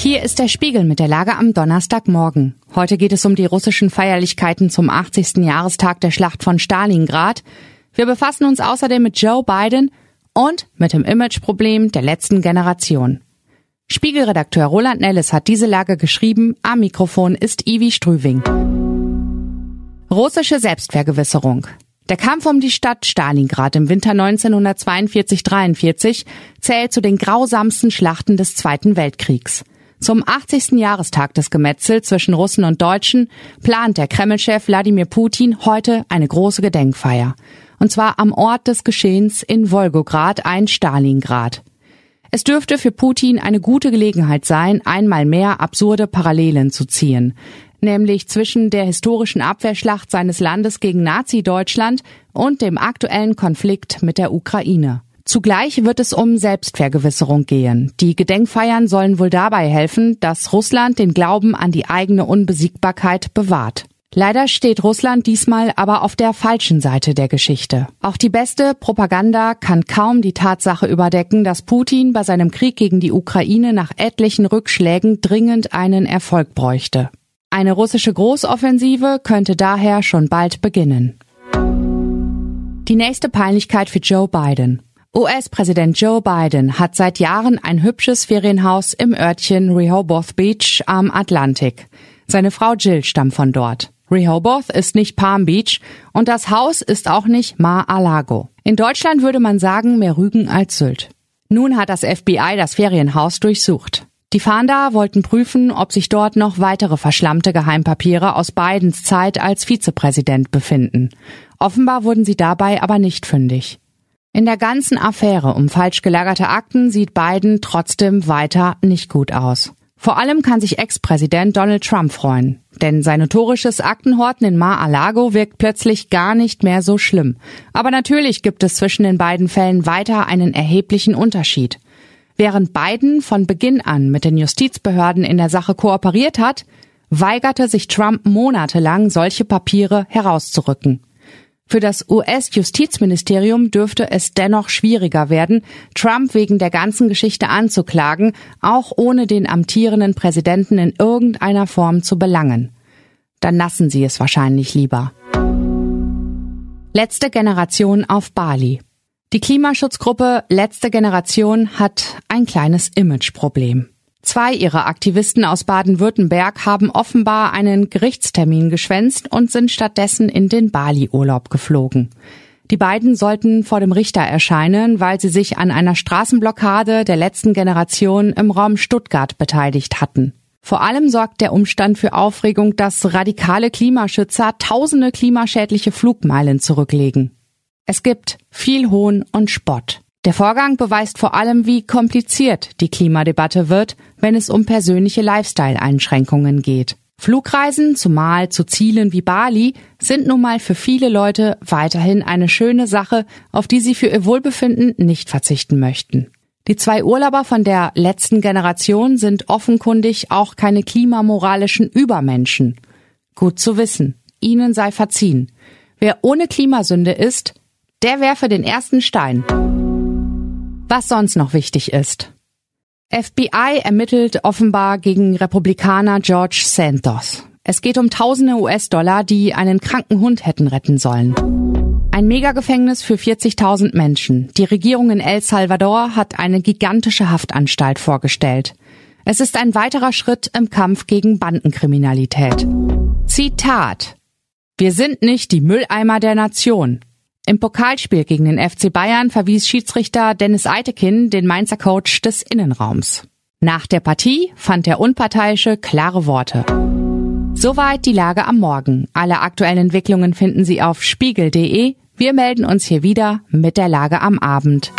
Hier ist der Spiegel mit der Lage am Donnerstagmorgen. Heute geht es um die russischen Feierlichkeiten zum 80. Jahrestag der Schlacht von Stalingrad. Wir befassen uns außerdem mit Joe Biden und mit dem Imageproblem der letzten Generation. Spiegelredakteur Roland Nellis hat diese Lage geschrieben. Am Mikrofon ist Ivi Strüving. Russische Selbstvergewisserung. Der Kampf um die Stadt Stalingrad im Winter 1942-43 zählt zu den grausamsten Schlachten des Zweiten Weltkriegs. Zum 80. Jahrestag des Gemetzels zwischen Russen und Deutschen plant der Kremlchef Wladimir Putin heute eine große Gedenkfeier. Und zwar am Ort des Geschehens in Wolgograd, ein Stalingrad. Es dürfte für Putin eine gute Gelegenheit sein, einmal mehr absurde Parallelen zu ziehen nämlich zwischen der historischen Abwehrschlacht seines Landes gegen Nazi-Deutschland und dem aktuellen Konflikt mit der Ukraine. Zugleich wird es um Selbstvergewisserung gehen. Die Gedenkfeiern sollen wohl dabei helfen, dass Russland den Glauben an die eigene Unbesiegbarkeit bewahrt. Leider steht Russland diesmal aber auf der falschen Seite der Geschichte. Auch die beste Propaganda kann kaum die Tatsache überdecken, dass Putin bei seinem Krieg gegen die Ukraine nach etlichen Rückschlägen dringend einen Erfolg bräuchte. Eine russische Großoffensive könnte daher schon bald beginnen. Die nächste Peinlichkeit für Joe Biden. US-Präsident Joe Biden hat seit Jahren ein hübsches Ferienhaus im Örtchen Rehoboth Beach am Atlantik. Seine Frau Jill stammt von dort. Rehoboth ist nicht Palm Beach und das Haus ist auch nicht Mar-a-Lago. In Deutschland würde man sagen, mehr Rügen als Sylt. Nun hat das FBI das Ferienhaus durchsucht. Die Fahnder wollten prüfen, ob sich dort noch weitere verschlammte Geheimpapiere aus Bidens Zeit als Vizepräsident befinden. Offenbar wurden sie dabei aber nicht fündig. In der ganzen Affäre um falsch gelagerte Akten sieht Biden trotzdem weiter nicht gut aus. Vor allem kann sich Ex-Präsident Donald Trump freuen, denn sein notorisches Aktenhorten in Mar-a-Lago wirkt plötzlich gar nicht mehr so schlimm. Aber natürlich gibt es zwischen den beiden Fällen weiter einen erheblichen Unterschied. Während Biden von Beginn an mit den Justizbehörden in der Sache kooperiert hat, weigerte sich Trump monatelang, solche Papiere herauszurücken. Für das US-Justizministerium dürfte es dennoch schwieriger werden, Trump wegen der ganzen Geschichte anzuklagen, auch ohne den amtierenden Präsidenten in irgendeiner Form zu belangen. Dann lassen sie es wahrscheinlich lieber. Letzte Generation auf Bali. Die Klimaschutzgruppe Letzte Generation hat ein kleines Imageproblem. Zwei ihrer Aktivisten aus Baden-Württemberg haben offenbar einen Gerichtstermin geschwänzt und sind stattdessen in den Bali-Urlaub geflogen. Die beiden sollten vor dem Richter erscheinen, weil sie sich an einer Straßenblockade der letzten Generation im Raum Stuttgart beteiligt hatten. Vor allem sorgt der Umstand für Aufregung, dass radikale Klimaschützer tausende klimaschädliche Flugmeilen zurücklegen. Es gibt viel Hohn und Spott. Der Vorgang beweist vor allem, wie kompliziert die Klimadebatte wird, wenn es um persönliche Lifestyle-Einschränkungen geht. Flugreisen, zumal zu Zielen wie Bali, sind nun mal für viele Leute weiterhin eine schöne Sache, auf die sie für ihr Wohlbefinden nicht verzichten möchten. Die zwei Urlauber von der letzten Generation sind offenkundig auch keine klimamoralischen Übermenschen. Gut zu wissen. Ihnen sei verziehen. Wer ohne Klimasünde ist, der werfe den ersten Stein. Was sonst noch wichtig ist. FBI ermittelt offenbar gegen Republikaner George Santos. Es geht um tausende US-Dollar, die einen kranken Hund hätten retten sollen. Ein Megagefängnis für 40.000 Menschen. Die Regierung in El Salvador hat eine gigantische Haftanstalt vorgestellt. Es ist ein weiterer Schritt im Kampf gegen Bandenkriminalität. Zitat. Wir sind nicht die Mülleimer der Nation. Im Pokalspiel gegen den FC Bayern verwies Schiedsrichter Dennis Eitekin den Mainzer Coach des Innenraums. Nach der Partie fand der Unparteiische klare Worte. Soweit die Lage am Morgen. Alle aktuellen Entwicklungen finden Sie auf spiegel.de. Wir melden uns hier wieder mit der Lage am Abend.